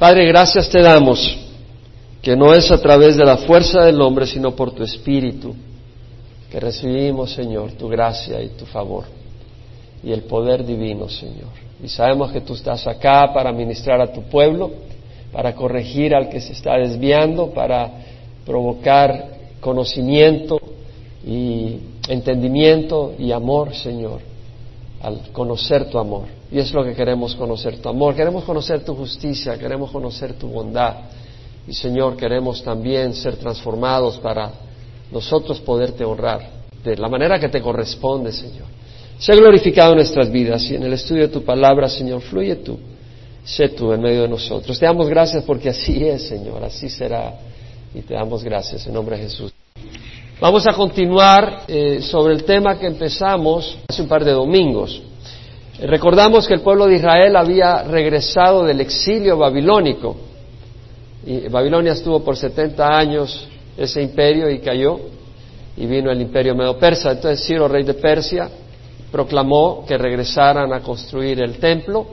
Padre, gracias te damos, que no es a través de la fuerza del hombre, sino por tu Espíritu, que recibimos, Señor, tu gracia y tu favor y el poder divino, Señor. Y sabemos que tú estás acá para ministrar a tu pueblo, para corregir al que se está desviando, para provocar conocimiento y entendimiento y amor, Señor, al conocer tu amor. Y es lo que queremos conocer, tu amor. Queremos conocer tu justicia, queremos conocer tu bondad. Y Señor, queremos también ser transformados para nosotros poderte honrar de la manera que te corresponde, Señor. Sea glorificado en nuestras vidas y en el estudio de tu palabra, Señor, fluye tú. Sé tú en medio de nosotros. Te damos gracias porque así es, Señor, así será. Y te damos gracias en nombre de Jesús. Vamos a continuar eh, sobre el tema que empezamos hace un par de domingos. Recordamos que el pueblo de Israel había regresado del exilio babilónico. Y Babilonia estuvo por 70 años ese imperio y cayó. Y vino el imperio medo-persa. Entonces Ciro, rey de Persia, proclamó que regresaran a construir el templo.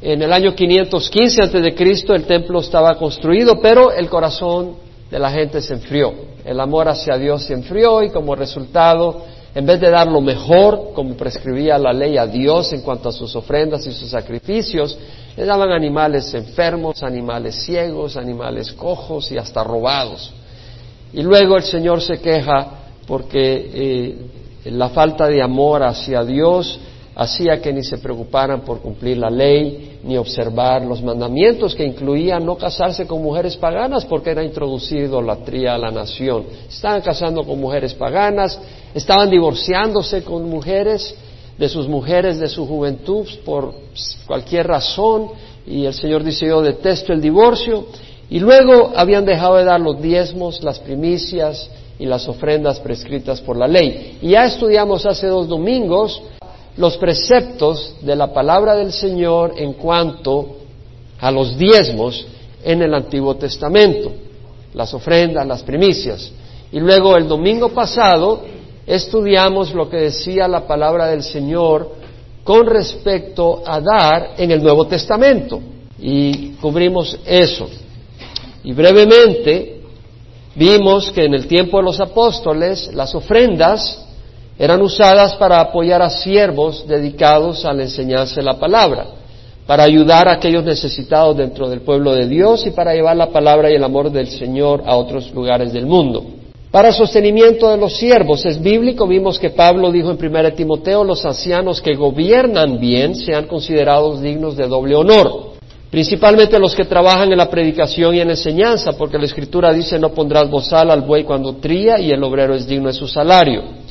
En el año 515 a.C. el templo estaba construido, pero el corazón de la gente se enfrió. El amor hacia Dios se enfrió y como resultado en vez de dar lo mejor, como prescribía la ley a Dios en cuanto a sus ofrendas y sus sacrificios, le daban animales enfermos, animales ciegos, animales cojos y hasta robados. Y luego el Señor se queja porque eh, la falta de amor hacia Dios hacía que ni se preocuparan por cumplir la ley ni observar los mandamientos que incluían no casarse con mujeres paganas porque era introducido la idolatría a la nación. Estaban casando con mujeres paganas, estaban divorciándose con mujeres de sus mujeres de su juventud por cualquier razón y el Señor dice yo detesto el divorcio y luego habían dejado de dar los diezmos, las primicias y las ofrendas prescritas por la ley. Y ya estudiamos hace dos domingos los preceptos de la palabra del Señor en cuanto a los diezmos en el Antiguo Testamento, las ofrendas, las primicias. Y luego el domingo pasado estudiamos lo que decía la palabra del Señor con respecto a dar en el Nuevo Testamento. Y cubrimos eso. Y brevemente vimos que en el tiempo de los apóstoles las ofrendas eran usadas para apoyar a siervos dedicados a la enseñanza de la palabra, para ayudar a aquellos necesitados dentro del pueblo de Dios y para llevar la palabra y el amor del Señor a otros lugares del mundo. Para sostenimiento de los siervos es bíblico, vimos que Pablo dijo en 1 Timoteo, los ancianos que gobiernan bien sean considerados dignos de doble honor, principalmente los que trabajan en la predicación y en enseñanza, porque la Escritura dice no pondrás bozal al buey cuando tría y el obrero es digno de su salario.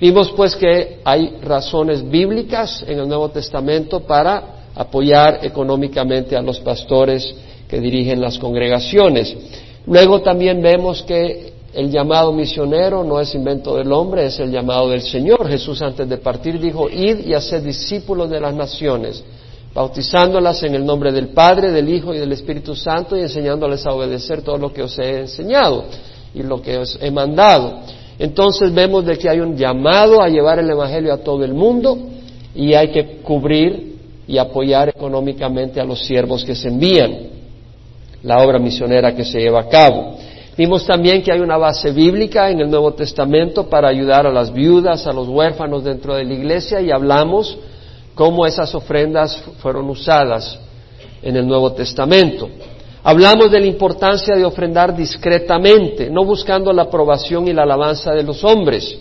Vimos pues que hay razones bíblicas en el Nuevo Testamento para apoyar económicamente a los pastores que dirigen las congregaciones. Luego también vemos que el llamado misionero no es invento del hombre, es el llamado del Señor. Jesús antes de partir dijo, id y haced discípulos de las naciones, bautizándolas en el nombre del Padre, del Hijo y del Espíritu Santo y enseñándoles a obedecer todo lo que os he enseñado y lo que os he mandado entonces vemos de que hay un llamado a llevar el Evangelio a todo el mundo y hay que cubrir y apoyar económicamente a los siervos que se envían, la obra misionera que se lleva a cabo. Vimos también que hay una base bíblica en el Nuevo Testamento para ayudar a las viudas, a los huérfanos dentro de la iglesia y hablamos cómo esas ofrendas fueron usadas en el Nuevo Testamento. Hablamos de la importancia de ofrendar discretamente, no buscando la aprobación y la alabanza de los hombres.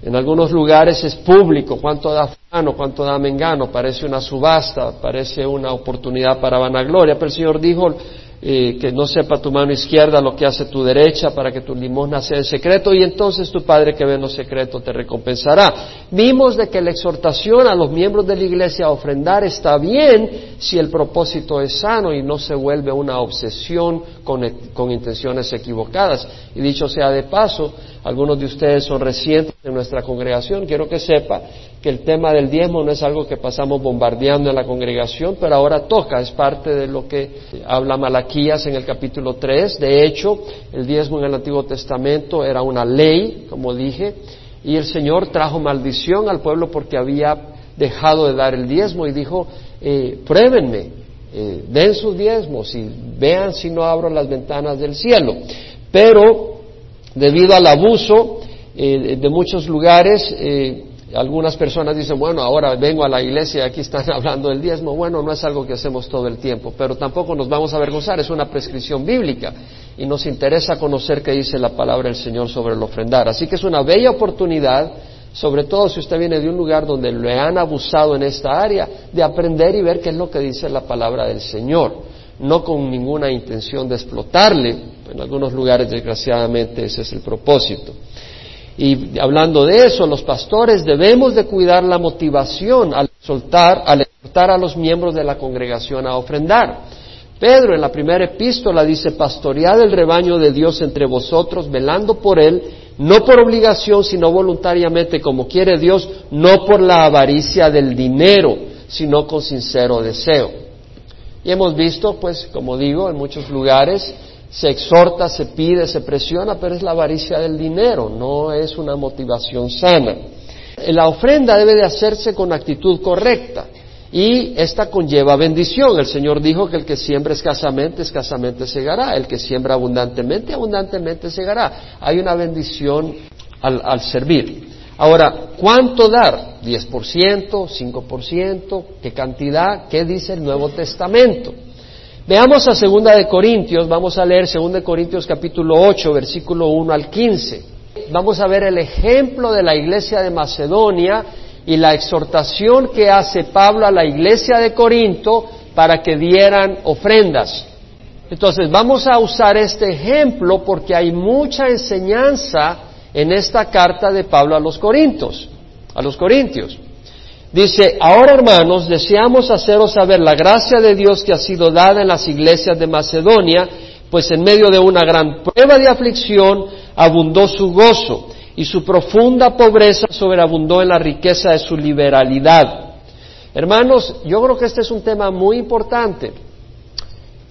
En algunos lugares es público, cuánto da fulano, cuánto da mengano, parece una subasta, parece una oportunidad para vanagloria, pero el Señor dijo, que no sepa tu mano izquierda lo que hace tu derecha para que tu limosna sea en secreto y entonces tu Padre que ve en lo secreto te recompensará. Vimos de que la exhortación a los miembros de la iglesia a ofrendar está bien si el propósito es sano y no se vuelve una obsesión con, con intenciones equivocadas. Y dicho sea de paso, algunos de ustedes son recientes en nuestra congregación, quiero que sepa que el tema del diezmo no es algo que pasamos bombardeando en la congregación, pero ahora toca, es parte de lo que habla Malaquías en el capítulo 3. De hecho, el diezmo en el Antiguo Testamento era una ley, como dije, y el Señor trajo maldición al pueblo porque había dejado de dar el diezmo y dijo, eh, pruébenme eh, den sus diezmos y vean si no abro las ventanas del cielo. Pero debido al abuso eh, de muchos lugares, algunas personas dicen, bueno, ahora vengo a la iglesia y aquí están hablando del diezmo. Bueno, no es algo que hacemos todo el tiempo, pero tampoco nos vamos a avergonzar, es una prescripción bíblica y nos interesa conocer qué dice la palabra del Señor sobre el ofrendar. Así que es una bella oportunidad, sobre todo si usted viene de un lugar donde le han abusado en esta área, de aprender y ver qué es lo que dice la palabra del Señor, no con ninguna intención de explotarle. En algunos lugares, desgraciadamente, ese es el propósito. Y hablando de eso, los pastores debemos de cuidar la motivación al soltar, al exhortar a los miembros de la congregación a ofrendar. Pedro en la primera epístola dice, pastoread el rebaño de Dios entre vosotros, velando por él, no por obligación, sino voluntariamente, como quiere Dios, no por la avaricia del dinero, sino con sincero deseo. Y hemos visto, pues, como digo, en muchos lugares, se exhorta, se pide, se presiona, pero es la avaricia del dinero, no es una motivación sana. La ofrenda debe de hacerse con actitud correcta y esta conlleva bendición. El Señor dijo que el que siembra escasamente, escasamente segará, el que siembra abundantemente, abundantemente segará. Hay una bendición al, al servir. Ahora, ¿cuánto dar? ¿10%? ¿5%? ¿Qué cantidad? ¿Qué dice el Nuevo Testamento? Veamos a Segunda de Corintios, vamos a leer Segunda de Corintios capítulo 8, versículo 1 al 15. Vamos a ver el ejemplo de la iglesia de Macedonia y la exhortación que hace Pablo a la iglesia de Corinto para que dieran ofrendas. Entonces, vamos a usar este ejemplo porque hay mucha enseñanza en esta carta de Pablo a los Corintios, a los Corintios. Dice, ahora hermanos, deseamos haceros saber la gracia de Dios que ha sido dada en las iglesias de Macedonia, pues en medio de una gran prueba de aflicción abundó su gozo y su profunda pobreza sobreabundó en la riqueza de su liberalidad. Hermanos, yo creo que este es un tema muy importante.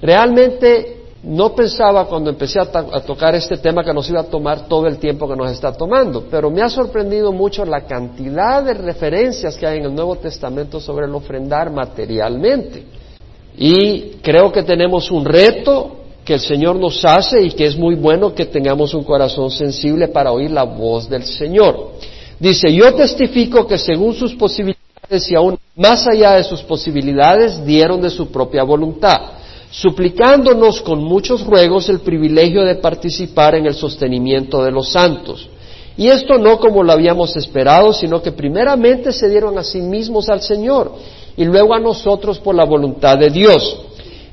Realmente no pensaba cuando empecé a, tocar este tema que nos iba a tomar todo el tiempo que nos está tomando, pero me ha sorprendido mucho la cantidad de referencias que hay en el Nuevo Testamento sobre el ofrendar materialmente. Y creo que tenemos un reto que el Señor nos hace y que es muy bueno que tengamos un corazón sensible para oír la voz del Señor. Dice, yo testifico que según sus posibilidades y aún más allá de sus posibilidades dieron de su propia voluntad suplicándonos con muchos ruegos el privilegio de participar en el sostenimiento de los santos. Y esto no como lo habíamos esperado, sino que primeramente se dieron a sí mismos al Señor y luego a nosotros por la voluntad de Dios.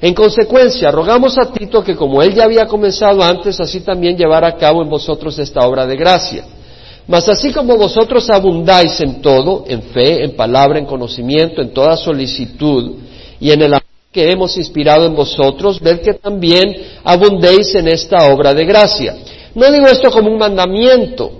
En consecuencia, rogamos a Tito que como él ya había comenzado antes, así también llevara a cabo en vosotros esta obra de gracia. Mas así como vosotros abundáis en todo, en fe, en palabra, en conocimiento, en toda solicitud y en el que hemos inspirado en vosotros, ved que también abundéis en esta obra de gracia. No digo esto como un mandamiento,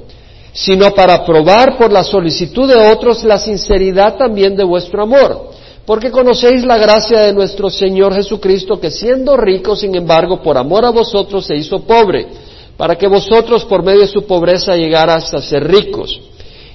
sino para probar por la solicitud de otros la sinceridad también de vuestro amor. Porque conocéis la gracia de nuestro Señor Jesucristo, que siendo rico, sin embargo, por amor a vosotros se hizo pobre, para que vosotros por medio de su pobreza llegaras a ser ricos.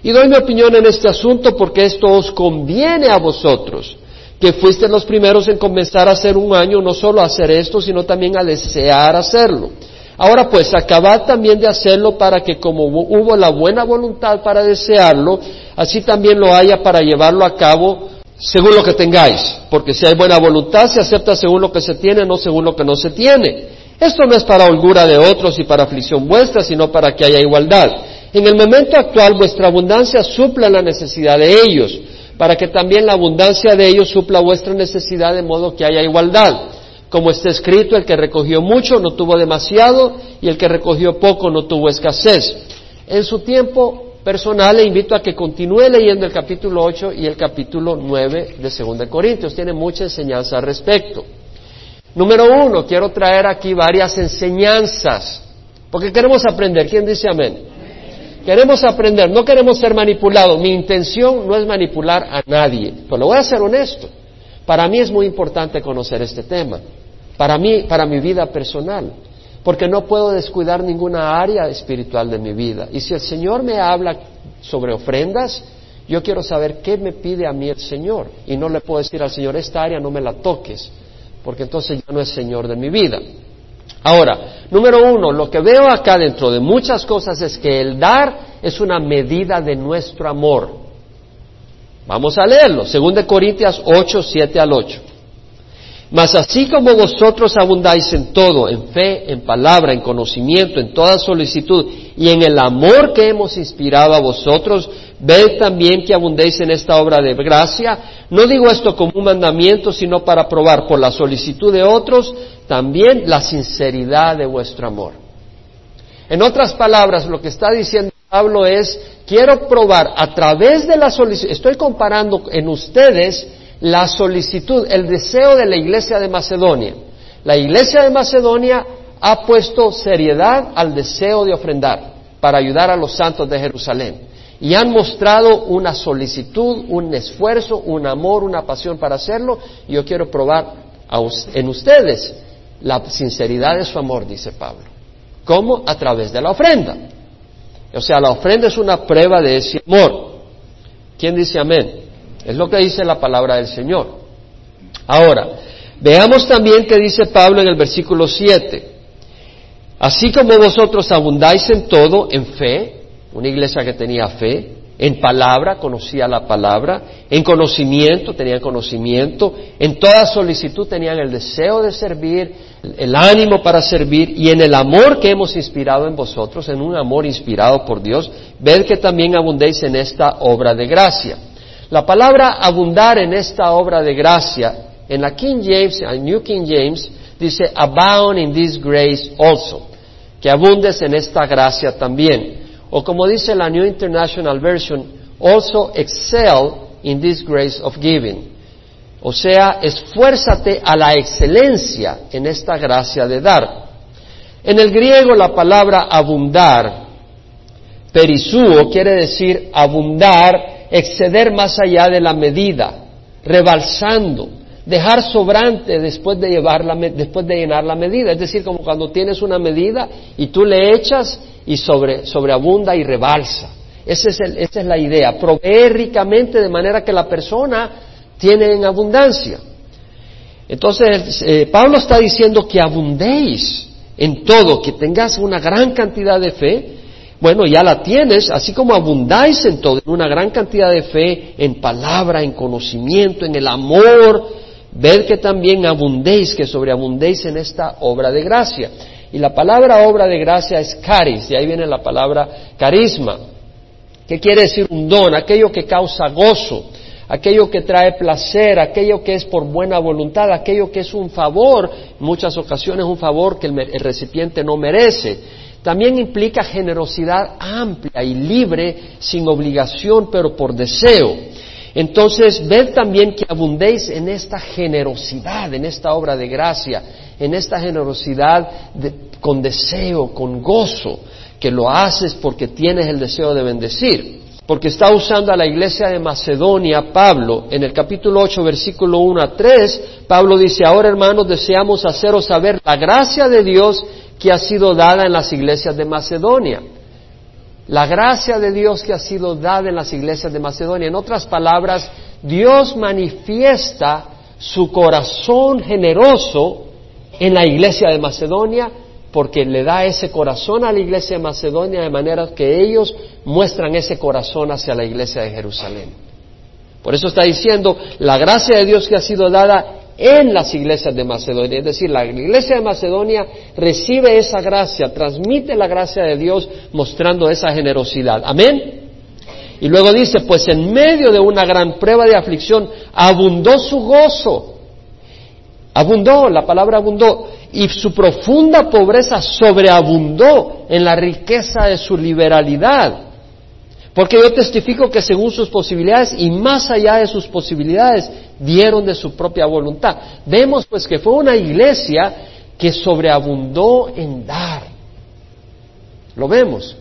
Y doy mi opinión en este asunto porque esto os conviene a vosotros que fuiste los primeros en comenzar a hacer un año, no solo a hacer esto, sino también a desear hacerlo. Ahora pues, acabad también de hacerlo para que como hubo la buena voluntad para desearlo, así también lo haya para llevarlo a cabo según lo que tengáis. Porque si hay buena voluntad, se acepta según lo que se tiene, no según lo que no se tiene. Esto no es para holgura de otros y para aflicción vuestra, sino para que haya igualdad. En el momento actual vuestra abundancia supla la necesidad de ellos para que también la abundancia de ellos supla vuestra necesidad de modo que haya igualdad. Como está escrito, el que recogió mucho no tuvo demasiado y el que recogió poco no tuvo escasez. En su tiempo personal le invito a que continúe leyendo el capítulo 8 y el capítulo 9 de 2 Corintios. Tiene mucha enseñanza al respecto. Número uno, quiero traer aquí varias enseñanzas, porque queremos aprender. ¿Quién dice amén? Queremos aprender, no queremos ser manipulados. Mi intención no es manipular a nadie, pero lo voy a ser honesto. Para mí es muy importante conocer este tema, para mí, para mi vida personal, porque no puedo descuidar ninguna área espiritual de mi vida. Y si el Señor me habla sobre ofrendas, yo quiero saber qué me pide a mí el Señor. Y no le puedo decir al Señor, esta área no me la toques, porque entonces ya no es Señor de mi vida. Ahora, número uno, lo que veo acá dentro de muchas cosas es que el dar es una medida de nuestro amor. Vamos a leerlo, 2 Corintios 8, 7 al 8. Mas así como vosotros abundáis en todo, en fe, en palabra, en conocimiento, en toda solicitud y en el amor que hemos inspirado a vosotros, ved también que abundéis en esta obra de gracia. No digo esto como un mandamiento, sino para probar por la solicitud de otros también la sinceridad de vuestro amor. En otras palabras, lo que está diciendo Pablo es, quiero probar a través de la solicitud, estoy comparando en ustedes la solicitud, el deseo de la iglesia de Macedonia. La iglesia de Macedonia ha puesto seriedad al deseo de ofrendar para ayudar a los santos de Jerusalén. Y han mostrado una solicitud, un esfuerzo, un amor, una pasión para hacerlo. Y yo quiero probar en ustedes la sinceridad de su amor, dice Pablo. ¿Cómo? A través de la ofrenda. O sea, la ofrenda es una prueba de ese amor. ¿Quién dice amén? Es lo que dice la palabra del Señor. Ahora, veamos también que dice Pablo en el versículo 7. Así como vosotros abundáis en todo, en fe, una iglesia que tenía fe, en palabra, conocía la palabra, en conocimiento, tenían conocimiento, en toda solicitud tenían el deseo de servir, el ánimo para servir y en el amor que hemos inspirado en vosotros, en un amor inspirado por Dios, ved que también abundéis en esta obra de gracia. La palabra abundar en esta obra de gracia, en la King James, en New King James, dice abound in this grace also, que abundes en esta gracia también. O como dice la New International Version, also excel in this grace of giving. O sea, esfuérzate a la excelencia en esta gracia de dar. En el griego la palabra abundar, perisuo, quiere decir abundar exceder más allá de la medida, rebalsando, dejar sobrante después de, después de llenar la medida. Es decir, como cuando tienes una medida y tú le echas y sobre, sobreabunda y rebalsa. Esa es, esa es la idea, proveer ricamente de manera que la persona tiene en abundancia. Entonces, eh, Pablo está diciendo que abundéis en todo, que tengas una gran cantidad de fe, bueno, ya la tienes, así como abundáis en todo, en una gran cantidad de fe, en palabra, en conocimiento, en el amor, ved que también abundéis, que sobreabundéis en esta obra de gracia. Y la palabra obra de gracia es caris, de ahí viene la palabra carisma. ¿Qué quiere decir un don? Aquello que causa gozo, aquello que trae placer, aquello que es por buena voluntad, aquello que es un favor, en muchas ocasiones un favor que el recipiente no merece también implica generosidad amplia y libre, sin obligación, pero por deseo. Entonces, ved también que abundéis en esta generosidad, en esta obra de gracia, en esta generosidad con deseo, con gozo, que lo haces porque tienes el deseo de bendecir. Porque está usando a la iglesia de Macedonia Pablo. En el capítulo 8, versículo 1 a 3, Pablo dice, ahora hermanos, deseamos haceros saber la gracia de Dios que ha sido dada en las iglesias de Macedonia. La gracia de Dios que ha sido dada en las iglesias de Macedonia. En otras palabras, Dios manifiesta su corazón generoso en la iglesia de Macedonia porque le da ese corazón a la iglesia de Macedonia de manera que ellos muestran ese corazón hacia la iglesia de Jerusalén. Por eso está diciendo, la gracia de Dios que ha sido dada en las iglesias de Macedonia. Es decir, la iglesia de Macedonia recibe esa gracia, transmite la gracia de Dios mostrando esa generosidad. Amén. Y luego dice, pues en medio de una gran prueba de aflicción abundó su gozo. Abundó, la palabra abundó. Y su profunda pobreza sobreabundó en la riqueza de su liberalidad. Porque yo testifico que según sus posibilidades y más allá de sus posibilidades dieron de su propia voluntad. Vemos pues que fue una iglesia que sobreabundó en dar. Lo vemos.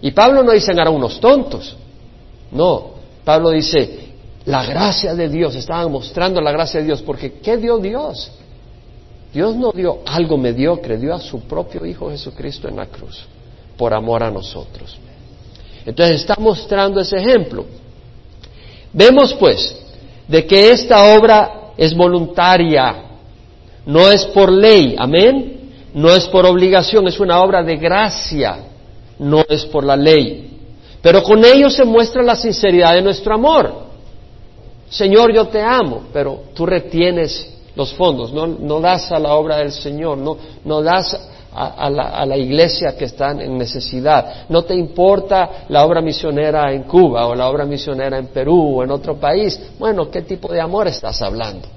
Y Pablo no dice a unos tontos. No, Pablo dice, la gracia de Dios, estaban mostrando la gracia de Dios, porque ¿qué dio Dios? Dios no dio algo mediocre, dio a su propio Hijo Jesucristo en la cruz, por amor a nosotros. Entonces está mostrando ese ejemplo. Vemos pues de que esta obra es voluntaria, No es por ley, amén. No es por obligación, es una obra de gracia, no es por la ley. Pero con ello se muestra la sinceridad de nuestro amor. Señor, yo te amo, pero tú retienes los fondos, no, das a la obra del Señor, no, no das a, la, a, la, iglesia que está en necesidad. No te importa la obra misionera en Cuba o la obra misionera en Perú o en otro país. Bueno, ¿qué tipo de amor estás hablando?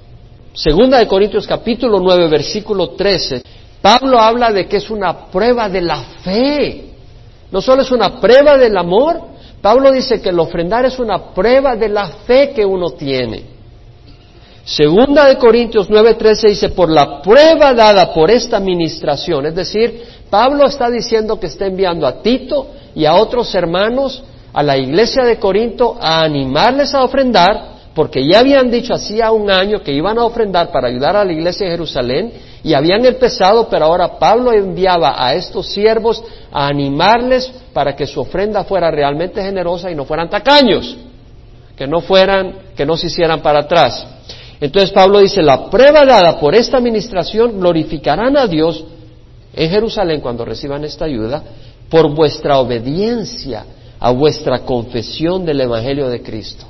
Segunda de Corintios capítulo 9, versículo 13. Pablo habla de que es una prueba de la fe. No solo es una prueba del amor, Pablo dice que el ofrendar es una prueba de la fe que uno tiene. Segunda de Corintios 9:13 dice, por la prueba dada por esta administración, es decir, Pablo está diciendo que está enviando a Tito y a otros hermanos a la iglesia de Corinto a animarles a ofrendar, porque ya habían dicho hacía un año que iban a ofrendar para ayudar a la iglesia de Jerusalén y habían empezado, pero ahora Pablo enviaba a estos siervos a animarles para que su ofrenda fuera realmente generosa y no fueran tacaños, que no fueran, que no se hicieran para atrás. Entonces Pablo dice, la prueba dada por esta administración glorificarán a Dios en Jerusalén cuando reciban esta ayuda por vuestra obediencia a vuestra confesión del Evangelio de Cristo.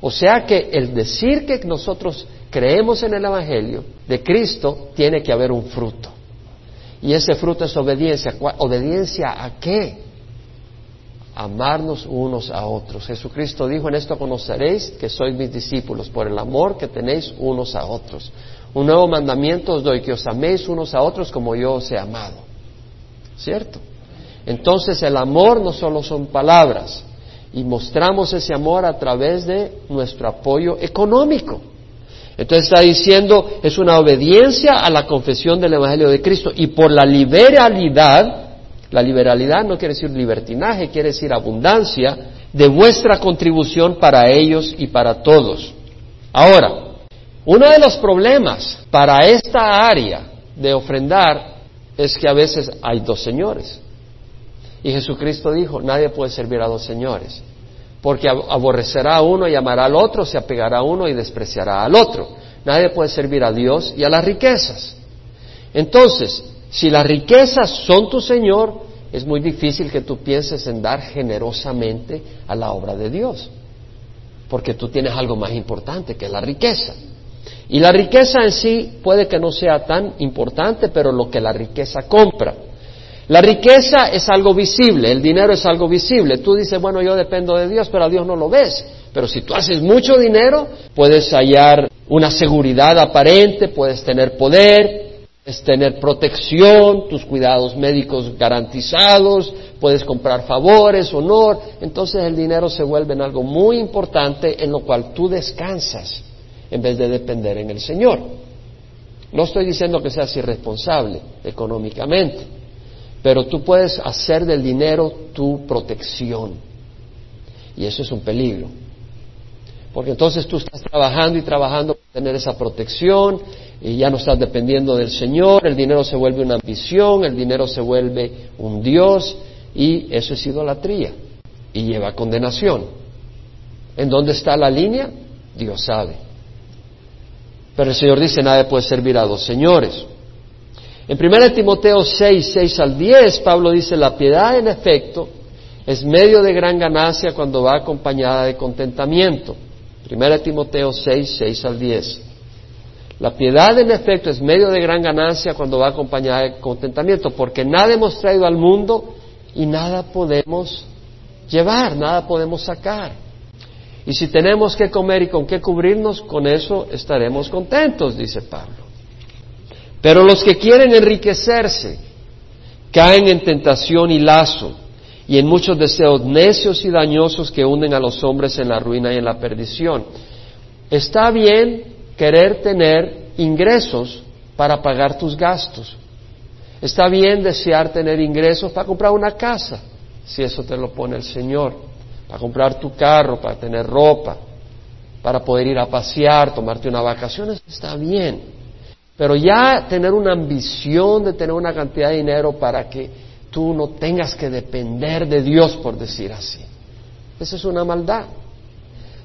O sea que el decir que nosotros creemos en el Evangelio de Cristo tiene que haber un fruto. Y ese fruto es obediencia. ¿Obediencia a qué? Amarnos unos a otros. Jesucristo dijo, en esto conoceréis que sois mis discípulos, por el amor que tenéis unos a otros. Un nuevo mandamiento os doy, que os améis unos a otros como yo os he amado. ¿Cierto? Entonces el amor no solo son palabras, y mostramos ese amor a través de nuestro apoyo económico. Entonces está diciendo, es una obediencia a la confesión del Evangelio de Cristo y por la liberalidad la liberalidad no quiere decir libertinaje, quiere decir abundancia de vuestra contribución para ellos y para todos. Ahora, uno de los problemas para esta área de ofrendar es que a veces hay dos señores. Y Jesucristo dijo, nadie puede servir a dos señores, porque aborrecerá a uno y amará al otro, se apegará a uno y despreciará al otro. Nadie puede servir a Dios y a las riquezas. Entonces, si las riquezas son tu Señor, es muy difícil que tú pienses en dar generosamente a la obra de Dios, porque tú tienes algo más importante que la riqueza. Y la riqueza en sí puede que no sea tan importante, pero lo que la riqueza compra. La riqueza es algo visible, el dinero es algo visible. Tú dices, bueno, yo dependo de Dios, pero a Dios no lo ves. Pero si tú haces mucho dinero, puedes hallar una seguridad aparente, puedes tener poder, es tener protección, tus cuidados médicos garantizados, puedes comprar favores, honor, entonces el dinero se vuelve en algo muy importante en lo cual tú descansas en vez de depender en el Señor. No estoy diciendo que seas irresponsable económicamente, pero tú puedes hacer del dinero tu protección y eso es un peligro. Porque entonces tú estás trabajando y trabajando para tener esa protección y ya no estás dependiendo del Señor, el dinero se vuelve una ambición, el dinero se vuelve un Dios y eso es idolatría y lleva condenación. ¿En dónde está la línea? Dios sabe. Pero el Señor dice, nadie puede servir a dos señores. En 1 Timoteo 6, 6 al 10, Pablo dice, la piedad en efecto es medio de gran ganancia cuando va acompañada de contentamiento. 1 Timoteo 6, 6 al 10. La piedad, en efecto, es medio de gran ganancia cuando va acompañada de contentamiento, porque nada hemos traído al mundo y nada podemos llevar, nada podemos sacar. Y si tenemos que comer y con qué cubrirnos, con eso estaremos contentos, dice Pablo. Pero los que quieren enriquecerse caen en tentación y lazo y en muchos deseos necios y dañosos que hunden a los hombres en la ruina y en la perdición. Está bien querer tener ingresos para pagar tus gastos. Está bien desear tener ingresos para comprar una casa, si eso te lo pone el Señor, para comprar tu carro, para tener ropa, para poder ir a pasear, tomarte una vacación, está bien. Pero ya tener una ambición de tener una cantidad de dinero para que tú no tengas que depender de Dios, por decir así, esa es una maldad.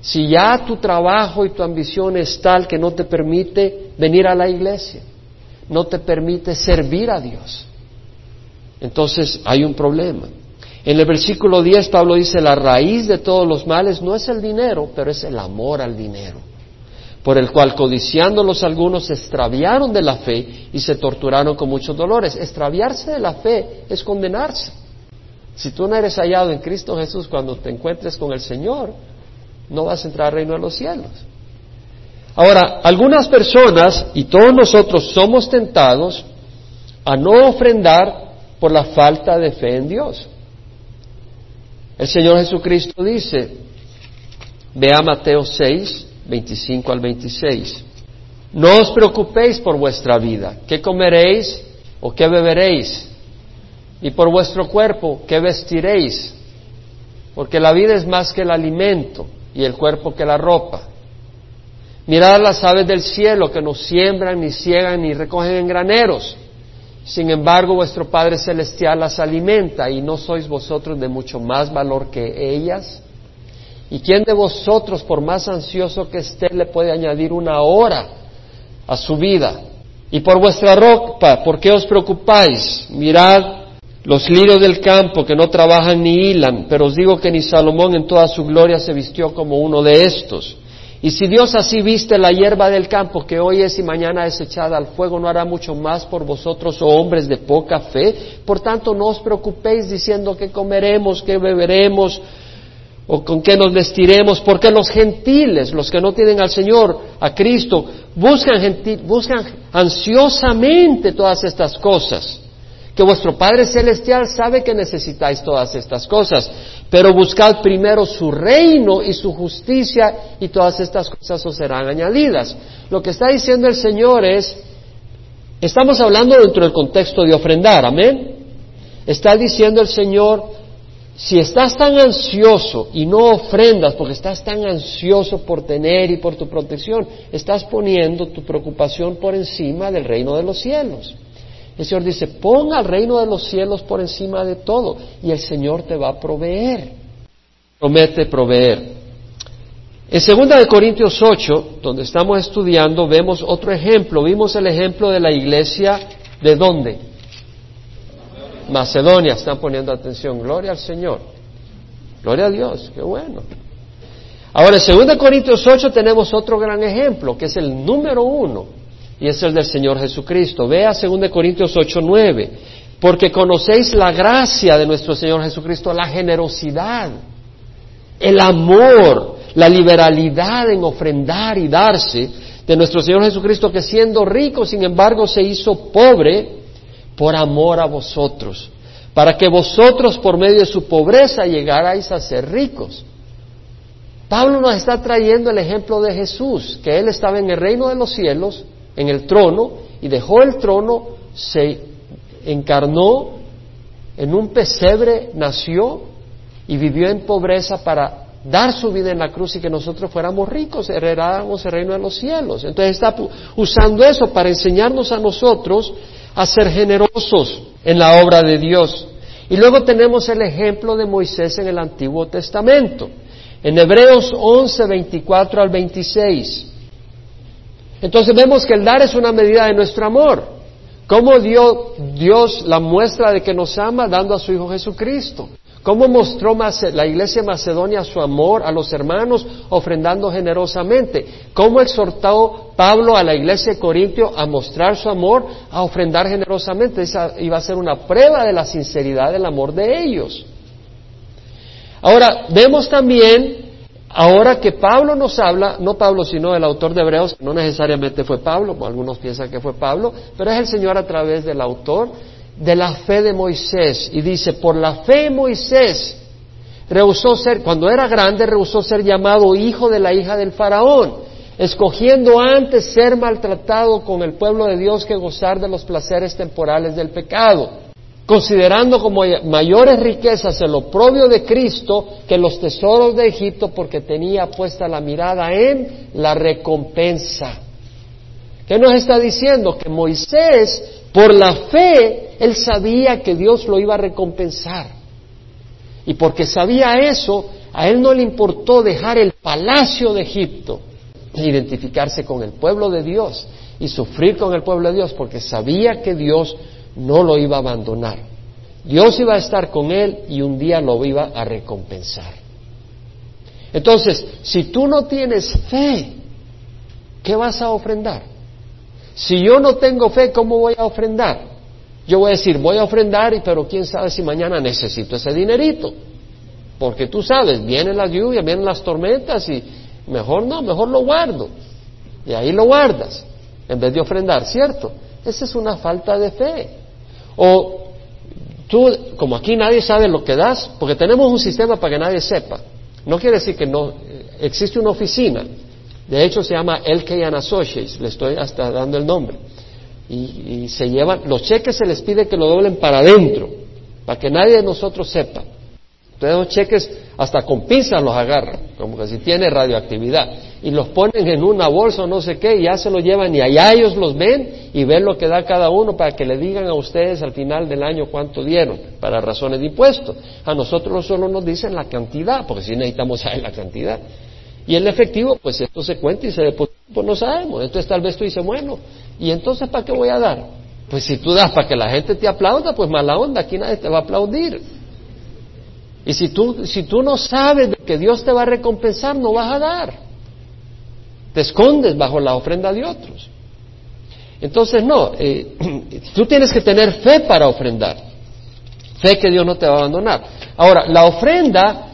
si ya tu trabajo y tu ambición es tal que no te permite venir a la iglesia, no te permite servir a Dios, entonces hay un problema. En el versículo 10 Pablo dice, la raíz de todos los males no es el dinero, pero es el amor al dinero, por el cual codiciándolos algunos se extraviaron de la fe y se torturaron con muchos dolores. Extraviarse de la fe es condenarse. Si tú no eres hallado en Cristo Jesús cuando te encuentres con el Señor, no vas a entrar al reino de los cielos. Ahora, algunas personas y todos nosotros somos tentados a no ofrendar por la falta de fe en Dios. El Señor Jesucristo dice, vea Mateo 6, 25 al 26, no os preocupéis por vuestra vida, qué comeréis o qué beberéis, y por vuestro cuerpo, qué vestiréis, porque la vida es más que el alimento y el cuerpo que la ropa. Mirad las aves del cielo que no siembran, ni ciegan, ni recogen en graneros. Sin embargo, vuestro Padre Celestial las alimenta y no sois vosotros de mucho más valor que ellas. ¿Y quién de vosotros, por más ansioso que esté, le puede añadir una hora a su vida? Y por vuestra ropa, ¿por qué os preocupáis? Mirad los lirios del campo que no trabajan ni hilan, pero os digo que ni Salomón en toda su gloria se vistió como uno de estos. Y si Dios así viste la hierba del campo que hoy es y mañana es echada al fuego, no hará mucho más por vosotros, oh hombres de poca fe. Por tanto, no os preocupéis diciendo que comeremos, que beberemos o con qué nos vestiremos, porque los gentiles, los que no tienen al Señor, a Cristo, buscan, buscan ansiosamente todas estas cosas que vuestro Padre Celestial sabe que necesitáis todas estas cosas, pero buscad primero su reino y su justicia y todas estas cosas os serán añadidas. Lo que está diciendo el Señor es, estamos hablando dentro del contexto de ofrendar, amén. Está diciendo el Señor, si estás tan ansioso y no ofrendas porque estás tan ansioso por tener y por tu protección, estás poniendo tu preocupación por encima del reino de los cielos. El Señor dice, pon al reino de los cielos por encima de todo y el Señor te va a proveer. Promete proveer. En 2 de Corintios 8, donde estamos estudiando, vemos otro ejemplo. Vimos el ejemplo de la iglesia de dónde? Macedonia. Están poniendo atención. Gloria al Señor. Gloria a Dios. Qué bueno. Ahora, en 2 de Corintios 8 tenemos otro gran ejemplo, que es el número uno y es el del Señor Jesucristo. Vea 2 Corintios 8, 9, porque conocéis la gracia de nuestro Señor Jesucristo, la generosidad, el amor, la liberalidad en ofrendar y darse de nuestro Señor Jesucristo, que siendo rico, sin embargo, se hizo pobre por amor a vosotros, para que vosotros por medio de su pobreza llegarais a ser ricos. Pablo nos está trayendo el ejemplo de Jesús, que él estaba en el reino de los cielos, en el trono y dejó el trono, se encarnó en un pesebre, nació y vivió en pobreza para dar su vida en la cruz y que nosotros fuéramos ricos, heredáramos el reino de los cielos. Entonces está usando eso para enseñarnos a nosotros a ser generosos en la obra de Dios. Y luego tenemos el ejemplo de Moisés en el Antiguo Testamento. En Hebreos 11, 24 al 26. Entonces vemos que el dar es una medida de nuestro amor. ¿Cómo dio Dios la muestra de que nos ama dando a su Hijo Jesucristo? ¿Cómo mostró la iglesia Macedonia su amor a los hermanos ofrendando generosamente? ¿Cómo exhortó Pablo a la iglesia de Corintio a mostrar su amor, a ofrendar generosamente? Esa iba a ser una prueba de la sinceridad del amor de ellos. Ahora, vemos también Ahora que Pablo nos habla, no Pablo sino el autor de Hebreos, no necesariamente fue Pablo, algunos piensan que fue Pablo, pero es el Señor a través del autor de la fe de Moisés. Y dice, por la fe Moisés rehusó ser, cuando era grande, rehusó ser llamado hijo de la hija del faraón, escogiendo antes ser maltratado con el pueblo de Dios que gozar de los placeres temporales del pecado considerando como mayores riquezas el oprobio de Cristo que los tesoros de Egipto porque tenía puesta la mirada en la recompensa. ¿Qué nos está diciendo? Que Moisés, por la fe, él sabía que Dios lo iba a recompensar. Y porque sabía eso, a él no le importó dejar el palacio de Egipto, e identificarse con el pueblo de Dios y sufrir con el pueblo de Dios, porque sabía que Dios no lo iba a abandonar. Dios iba a estar con él y un día lo iba a recompensar. Entonces, si tú no tienes fe, ¿qué vas a ofrendar? Si yo no tengo fe, ¿cómo voy a ofrendar? Yo voy a decir, voy a ofrendar, pero quién sabe si mañana necesito ese dinerito. Porque tú sabes, vienen las lluvias, vienen las tormentas y mejor no, mejor lo guardo. Y ahí lo guardas, en vez de ofrendar, ¿cierto? Esa es una falta de fe. O tú, como aquí nadie sabe lo que das, porque tenemos un sistema para que nadie sepa. No quiere decir que no existe una oficina. De hecho, se llama LK Associates, le estoy hasta dando el nombre. Y, se llevan, los cheques se les pide que lo doblen para adentro, para que nadie de nosotros sepa. Entonces los cheques hasta con pinzas los agarran, como que si tiene radioactividad, y los ponen en una bolsa o no sé qué, y ya se lo llevan y allá ellos los ven y ven lo que da cada uno para que le digan a ustedes al final del año cuánto dieron, para razones de impuestos. A nosotros solo nos dicen la cantidad, porque si necesitamos saber la cantidad. Y el efectivo, pues esto se cuenta y se deposita, pues no sabemos. Entonces tal vez tú dices, bueno, ¿y entonces para qué voy a dar? Pues si tú das para que la gente te aplauda, pues mala onda, aquí nadie te va a aplaudir. Y si tú, si tú no sabes que Dios te va a recompensar, no vas a dar. Te escondes bajo la ofrenda de otros. Entonces, no, eh, tú tienes que tener fe para ofrendar. Fe que Dios no te va a abandonar. Ahora, la ofrenda,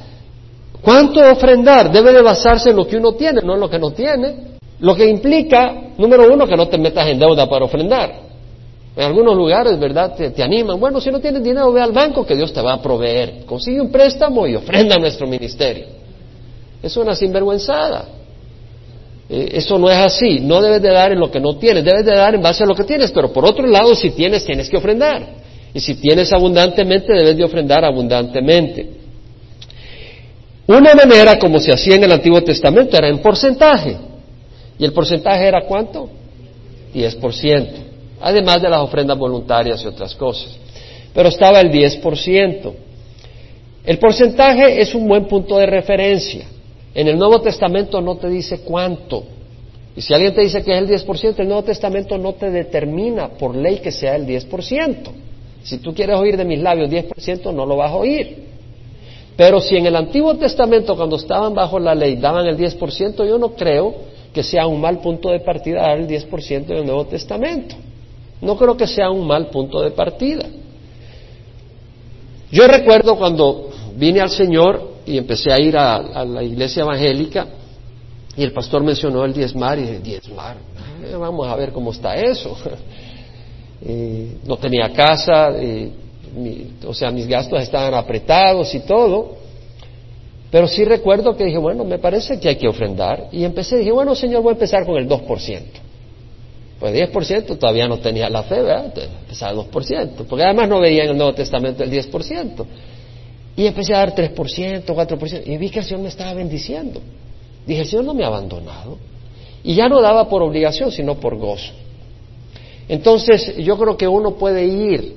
¿cuánto ofrendar? Debe de basarse en lo que uno tiene, no en lo que no tiene. Lo que implica, número uno, que no te metas en deuda para ofrendar. En algunos lugares, ¿verdad? Te, animan. Bueno, si no tienes dinero, ve al banco que Dios te va a proveer. Consigue un préstamo y ofrenda a nuestro ministerio. Es una sinvergüenzada. Eh, eso no es así. No debes de dar en lo que no tienes. Debes de dar en base a lo que tienes. Pero por otro lado, si tienes, tienes que ofrendar. Y si tienes abundantemente, debes de ofrendar abundantemente. Una manera como se hacía en el Antiguo Testamento era en porcentaje. ¿Y el porcentaje era cuánto? 10% además de las ofrendas voluntarias y otras cosas. Pero estaba el 10%. El porcentaje es un buen punto de referencia. En el Nuevo Testamento no te dice cuánto. Y si alguien te dice que es el 10%, el Nuevo Testamento no te determina por ley que sea el 10%. Si tú quieres oír de mis labios 10%, no lo vas a oír. Pero si en el Antiguo Testamento, cuando estaban bajo la ley, daban el 10%, yo no creo que sea un mal punto de partida dar el 10% del Nuevo Testamento. No creo que sea un mal punto de partida. Yo recuerdo cuando vine al Señor y empecé a ir a, la iglesia evangélica y el pastor mencionó el diezmar y dije, diezmar, eh, vamos a ver cómo está eso. Eh, no tenía casa, eh, o sea, mis gastos estaban apretados y todo. Pero sí recuerdo que dije, bueno, me parece que hay que ofrendar. Y empecé, dije, bueno, Señor, voy a empezar con el 2%. Pues 10% todavía no tenía la fe, ¿verdad? Empezaba 2%, porque además no veía en el Nuevo Testamento el 10%. Y empecé a dar 3%, 4%, y vi que el Señor me estaba bendiciendo. Dije, el Señor no me ha abandonado. Y ya no daba por obligación, sino por gozo. Entonces, yo creo que uno puede ir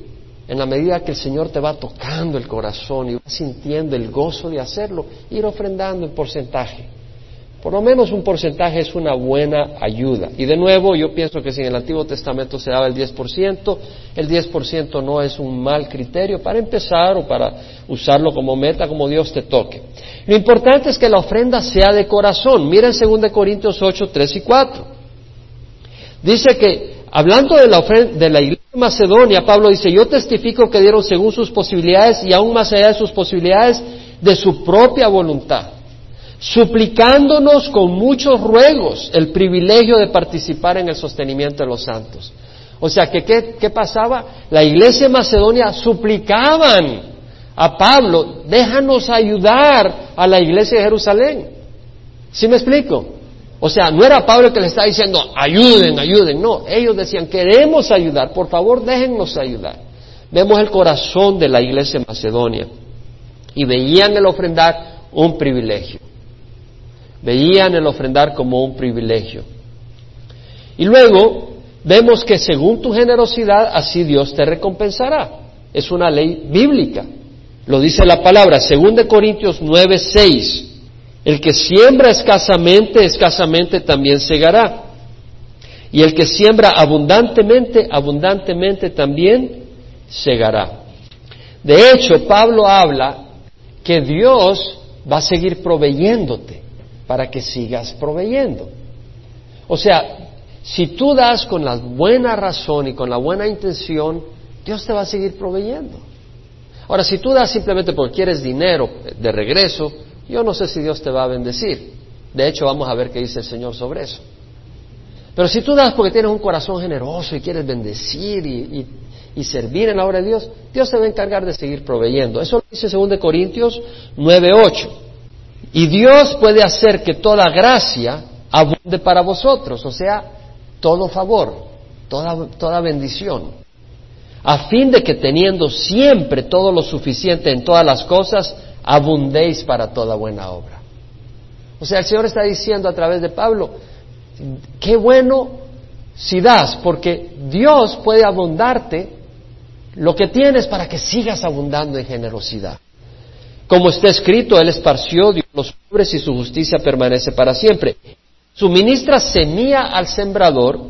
en la medida que el Señor te va tocando el corazón y va sintiendo el gozo de hacerlo, ir ofrendando en porcentaje. Por lo menos un porcentaje es una buena ayuda. Y de nuevo, yo pienso que si en el Antiguo Testamento se daba el 10%, el 10% no es un mal criterio para empezar o para usarlo como meta, como Dios te toque. Lo importante es que la ofrenda sea de corazón. Mira en 2 Corintios 8, 3 y 4. Dice que, hablando de la, de la iglesia de Macedonia, Pablo dice, yo testifico que dieron según sus posibilidades y aún más allá de sus posibilidades, de su propia voluntad suplicándonos con muchos ruegos el privilegio de participar en el sostenimiento de los santos. O sea, que ¿qué, pasaba? La iglesia de Macedonia suplicaban a Pablo, déjanos ayudar a la iglesia de Jerusalén. ¿Sí me explico? O sea, no era Pablo el que le estaba diciendo, ayuden, ayuden. No, ellos decían, queremos ayudar, por favor déjennos ayudar. Vemos el corazón de la iglesia de Macedonia y veían el ofrendar un privilegio. Veían el ofrendar como un privilegio. Y luego vemos que según tu generosidad, así Dios te recompensará. Es una ley bíblica. Lo dice la palabra, 2 Corintios 9, 6. El que siembra escasamente, escasamente también segará. Y el que siembra abundantemente, abundantemente también segará. De hecho, Pablo habla que Dios va a seguir proveyéndote para que sigas proveyendo. O sea, si tú das con la buena razón y con la buena intención, Dios te va a seguir proveyendo. Ahora, si tú das simplemente porque quieres dinero de regreso, yo no sé si Dios te va a bendecir. De hecho, vamos a ver qué dice el Señor sobre eso. Pero si tú das porque tienes un corazón generoso y quieres bendecir y, servir en la obra de Dios, Dios se va a encargar de seguir proveyendo. Eso lo dice 2 Corintios 9:8. Y Dios puede hacer que toda gracia abunde para vosotros, o sea, todo favor, toda, toda bendición, a fin de que teniendo siempre todo lo suficiente en todas las cosas, abundéis para toda buena obra. O sea, el Señor está diciendo a través de Pablo, qué bueno si das, porque Dios puede abundarte lo que tienes para que sigas abundando en generosidad. Como está escrito, Él esparció Dios los pobres y su justicia permanece para siempre. Suministra semilla al sembrador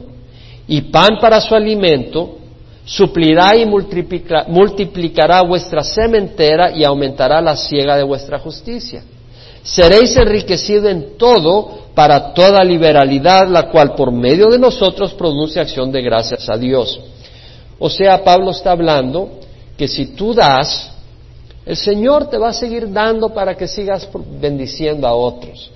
y pan para su alimento, suplirá y multiplicará vuestra sementera y aumentará la siega de vuestra justicia. Seréis enriquecidos en todo para toda liberalidad, la cual por medio de nosotros produce acción de gracias a Dios. O sea, Pablo está hablando que si tú das, el Señor te va a seguir dando para que sigas bendiciendo a otros.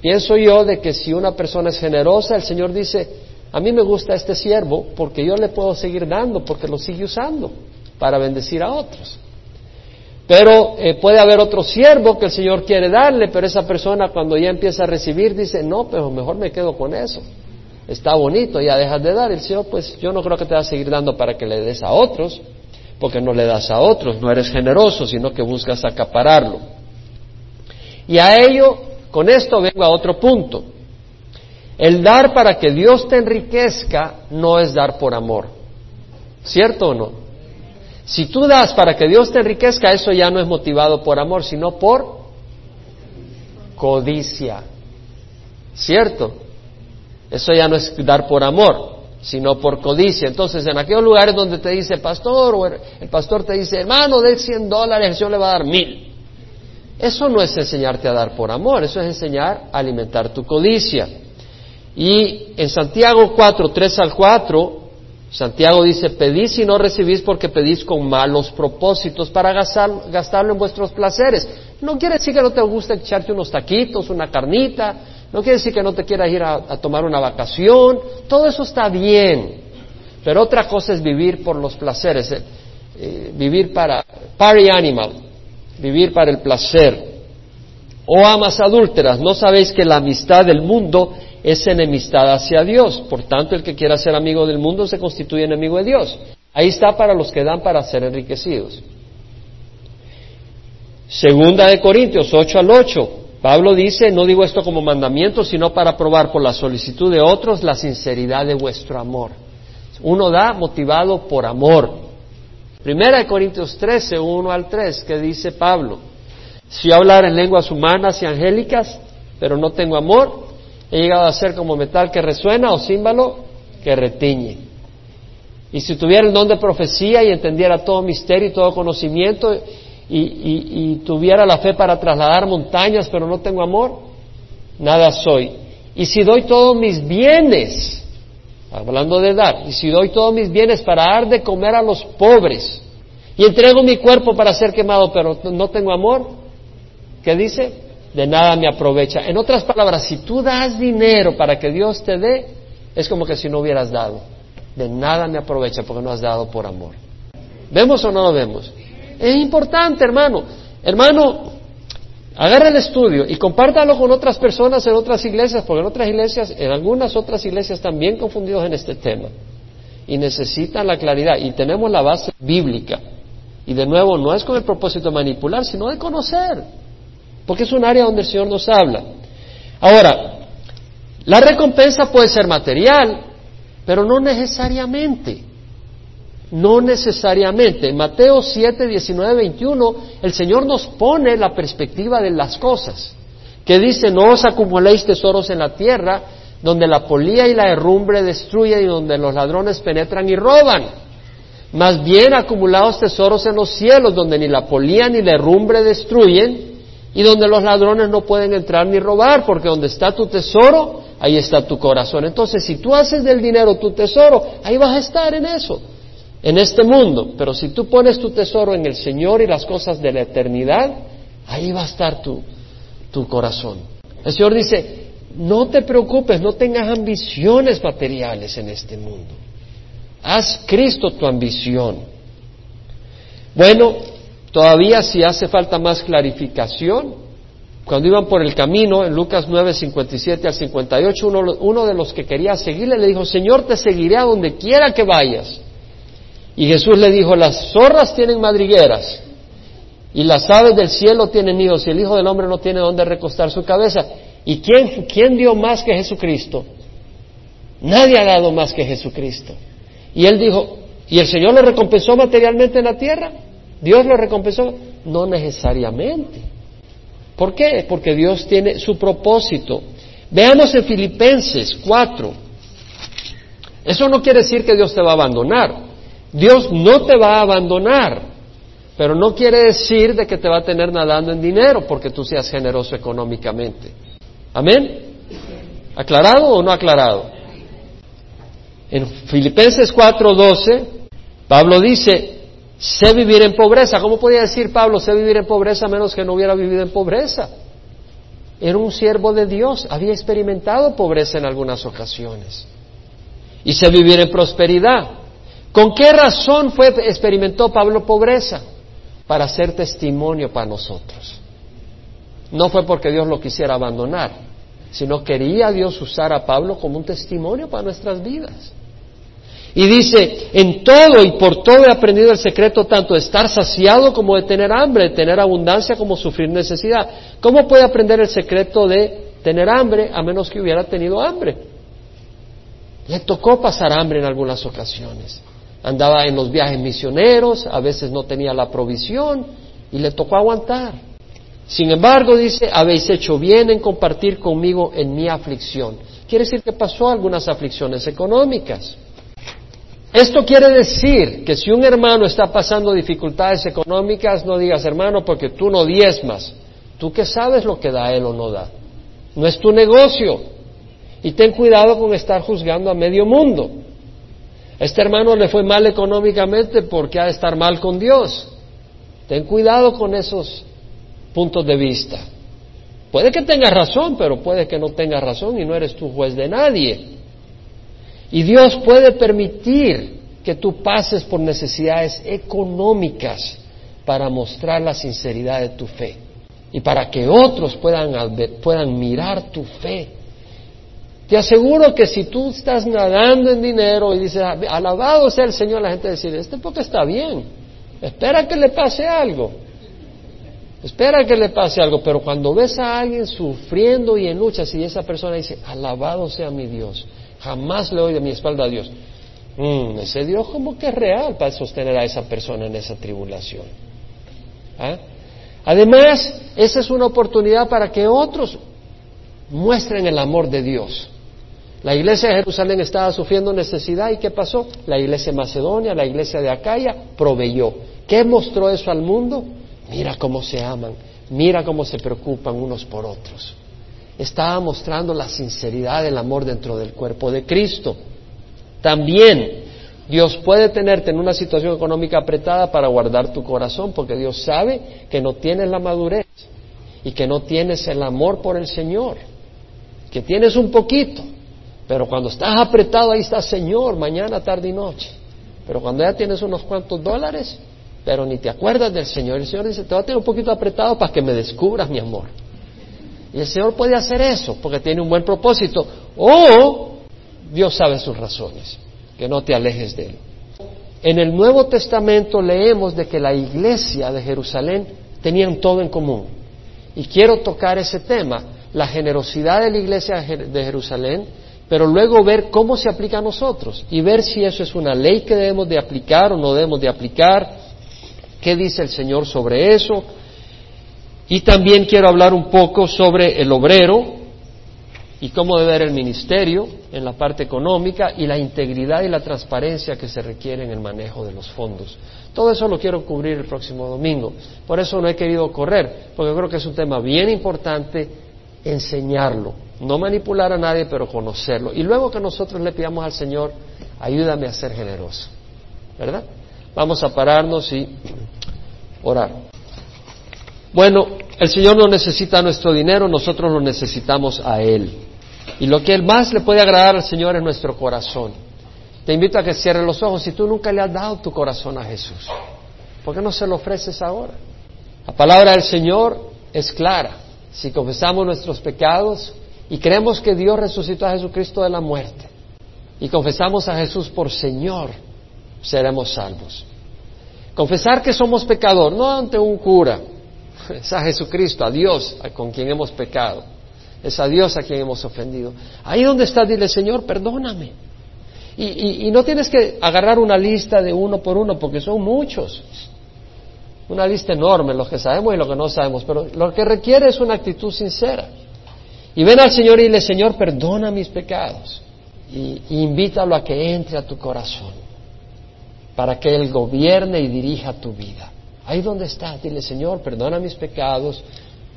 Pienso yo de que si una persona es generosa, el Señor dice, a mí me gusta este siervo porque yo le puedo seguir dando, porque lo sigue usando para bendecir a otros. Pero eh, puede haber otro siervo que el Señor quiere darle, pero esa persona cuando ya empieza a recibir dice, no, pero mejor me quedo con eso. Está bonito, ya dejas de dar. El Señor, pues yo no creo que te va a seguir dando para que le des a otros, porque no le das a otros, no eres generoso, sino que buscas acapararlo. Y a ello, con esto vengo a otro punto. El dar para que Dios te enriquezca no es dar por amor. ¿Cierto o no? Si tú das para que Dios te enriquezca, eso ya no es motivado por amor, sino por codicia. ¿Cierto? Eso ya no es dar por amor, sino por codicia. Entonces, en aquellos lugares donde te dice pastor, o el pastor te dice, hermano, de 100 dólares, el Señor le va a dar mil. Eso no es enseñarte a dar por amor, eso es enseñar a alimentar tu codicia. Y en Santiago 4, 3 al 4, Santiago dice, pedís y no recibís porque pedís con malos propósitos para gastarlo en vuestros placeres. No quiere decir que no te guste echarte unos taquitos, una carnita, no quiere decir que no te quieras ir a, tomar una vacación, todo eso está bien. Pero otra cosa es vivir por los placeres, eh, eh, vivir para party animal, vivir para el placer. O amas adúlteras, ¿no sabéis que la amistad del mundo es enemistad hacia Dios. Por tanto, el que quiera ser amigo del mundo se constituye enemigo de Dios. Ahí está para los que dan para ser enriquecidos. Segunda de Corintios 8 al 8. Pablo dice, no digo esto como mandamiento, sino para probar por la solicitud de otros la sinceridad de vuestro amor. Uno da motivado por amor. Primera de Corintios 13, 1 al 3, que dice Pablo, si hablar en lenguas humanas y angélicas, pero no tengo amor, he llegado a ser como metal que resuena o címbalo que retiñe. Y si tuviera el don de profecía y entendiera todo misterio y todo conocimiento y, tuviera la fe para trasladar montañas, pero no tengo amor, nada soy. Y si doy todos mis bienes, hablando de dar, y si doy todos mis bienes para dar de comer a los pobres, y entrego mi cuerpo para ser quemado, pero no tengo amor, ¿qué dice? De nada me aprovecha. En otras palabras, si tú das dinero para que Dios te dé, es como que si no hubieras dado. De nada me aprovecha porque no has dado por amor. ¿Vemos o no lo vemos? Es importante, hermano. Hermano, agarra el estudio y compártalo con otras personas en otras iglesias, porque en otras iglesias, en algunas otras iglesias están bien confundidos en este tema y necesitan la claridad. Y tenemos la base bíblica. Y de nuevo, no es con el propósito de manipular, sino de conocer porque es un área donde el Señor nos habla. Ahora, la recompensa puede ser material, pero no necesariamente. No necesariamente. En Mateo 7, 19, 21, el Señor nos pone la perspectiva de las cosas, que dice, no os acumuléis tesoros en la tierra, donde la polía y la herrumbre destruyen y donde los ladrones penetran y roban. Más bien acumulados tesoros en los cielos, donde ni la polía ni la herrumbre destruyen y donde los ladrones no pueden entrar ni robar, porque donde está tu tesoro, ahí está tu corazón. Entonces, si tú haces del dinero tu tesoro, ahí vas a estar en eso en este mundo, pero si tú pones tu tesoro en el Señor y las cosas de la eternidad, ahí va a estar tu, tu corazón. El Señor dice, no te preocupes, no tengas ambiciones materiales en este mundo. Haz Cristo tu ambición. Bueno, todavía si hace falta más clarificación, cuando iban por el camino, en Lucas 9, 57 al 58, uno, uno de los que quería seguirle le dijo, Señor, te seguiré a donde quiera que vayas. Y Jesús le dijo, las zorras tienen madrigueras y las aves del cielo tienen nidos y el Hijo del Hombre no tiene dónde recostar su cabeza. ¿Y quién, quién dio más que Jesucristo? Nadie ha dado más que Jesucristo. Y él dijo, ¿y el Señor lo recompensó materialmente en la tierra? ¿Dios lo recompensó? No necesariamente. ¿Por qué? Porque Dios tiene su propósito. Veamos en Filipenses 4. Eso no quiere decir que Dios te va a abandonar. Dios no te va a abandonar, pero no quiere decir de que te va a tener nadando en dinero porque tú seas generoso económicamente. ¿Amén? ¿Aclarado o no aclarado? En Filipenses 4:12, Pablo dice, sé vivir en pobreza. ¿Cómo podía decir Pablo, sé vivir en pobreza menos que no hubiera vivido en pobreza? Era un siervo de Dios, había experimentado pobreza en algunas ocasiones. Y sé vivir en prosperidad. ¿Con qué razón fue, experimentó Pablo pobreza? Para ser testimonio para nosotros. No fue porque Dios lo quisiera abandonar, sino quería Dios usar a Pablo como un testimonio para nuestras vidas. Y dice, en todo y por todo he aprendido el secreto tanto de estar saciado como de tener hambre, de tener abundancia como sufrir necesidad. ¿Cómo puede aprender el secreto de tener hambre a menos que hubiera tenido hambre? Le tocó pasar hambre en algunas ocasiones andaba en los viajes misioneros, a veces no tenía la provisión y le tocó aguantar. Sin embargo, dice, habéis hecho bien en compartir conmigo en mi aflicción. Quiere decir que pasó algunas aflicciones económicas. Esto quiere decir que si un hermano está pasando dificultades económicas, no digas hermano porque tú no diezmas. Tú que sabes lo que da él o no da. No es tu negocio. Y ten cuidado con estar juzgando a medio mundo este hermano le fue mal económicamente porque ha de estar mal con Dios. Ten cuidado con esos puntos de vista. Puede que tengas razón, pero puede que no tengas razón y no eres tu juez de nadie. Y Dios puede permitir que tú pases por necesidades económicas para mostrar la sinceridad de tu fe y para que otros puedan, puedan mirar tu fe. Te aseguro que si tú estás nadando en dinero y dices, alabado sea el Señor, la gente dice, este poco está bien, espera que le pase algo, espera que le pase algo, pero cuando ves a alguien sufriendo y en lucha, si esa persona dice, alabado sea mi Dios, jamás le doy de mi espalda a Dios, mm, ese Dios como que es real para sostener a esa persona en esa tribulación. ¿Ah? Además, esa es una oportunidad para que otros muestren el amor de Dios. La iglesia de Jerusalén estaba sufriendo necesidad y ¿qué pasó? La iglesia de Macedonia, la iglesia de Acaya proveyó. ¿Qué mostró eso al mundo? Mira cómo se aman, mira cómo se preocupan unos por otros. Estaba mostrando la sinceridad del amor dentro del cuerpo de Cristo. También Dios puede tenerte en una situación económica apretada para guardar tu corazón, porque Dios sabe que no tienes la madurez y que no tienes el amor por el Señor, que tienes un poquito, pero cuando estás apretado, ahí está Señor, mañana, tarde y noche. Pero cuando ya tienes unos cuantos dólares, pero ni te acuerdas del Señor, el Señor dice, te va a tener un poquito apretado para que me descubras mi amor. Y el Señor puede hacer eso porque tiene un buen propósito. O Dios sabe sus razones, que no te alejes de Él. En el Nuevo Testamento leemos de que la iglesia de Jerusalén tenían todo en común. Y quiero tocar ese tema, la generosidad de la iglesia de Jerusalén pero luego ver cómo se aplica a nosotros y ver si eso es una ley que debemos de aplicar o no debemos de aplicar, qué dice el Señor sobre eso. Y también quiero hablar un poco sobre el obrero y cómo debe ver el ministerio en la parte económica y la integridad y la transparencia que se requiere en el manejo de los fondos. Todo eso lo quiero cubrir el próximo domingo. Por eso no he querido correr, porque creo que es un tema bien importante enseñarlo, no manipular a nadie, pero conocerlo. Y luego que nosotros le pidamos al Señor, ayúdame a ser generoso, ¿verdad? Vamos a pararnos y orar. Bueno, el Señor no necesita nuestro dinero, nosotros lo necesitamos a Él. Y lo que más le puede agradar al Señor es nuestro corazón. Te invito a que cierres los ojos si tú nunca le has dado tu corazón a Jesús. ¿Por qué no se lo ofreces ahora? La palabra del Señor es clara. Si confesamos nuestros pecados y creemos que Dios resucitó a Jesucristo de la muerte y confesamos a Jesús por Señor, seremos salvos. Confesar que somos pecador, no ante un cura, es a Jesucristo, a Dios con quien hemos pecado, es a Dios a quien hemos ofendido. Ahí donde está, dile, Señor, perdóname. Y, y, no tienes que agarrar una lista de uno por uno, porque son muchos. Una lista enorme, los que sabemos y los que no sabemos, pero lo que requiere es una actitud sincera. Y ven al Señor y dile, Señor, perdona mis pecados. Y, y invítalo a que entre a tu corazón, para que Él gobierne y dirija tu vida. Ahí donde estás, dile, Señor, perdona mis pecados.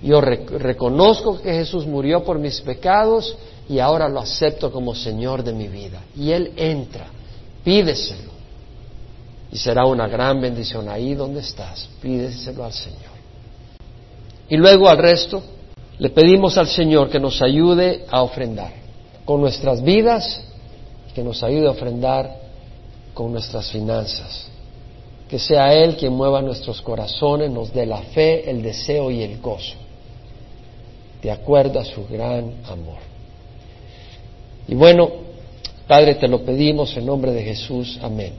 Yo reconozco que Jesús murió por mis pecados y ahora lo acepto como Señor de mi vida. Y Él entra, pídeselo. Y será una gran bendición ahí donde estás. Pídeselo al Señor. Y luego al resto, le pedimos al Señor que nos ayude a ofrendar con nuestras vidas, que nos ayude a ofrendar con nuestras finanzas que sea Él quien mueva nuestros corazones, nos dé la fe, el deseo y el gozo, de acuerdo a su gran amor. Y bueno, Padre, te lo pedimos en nombre de Jesús. Amén.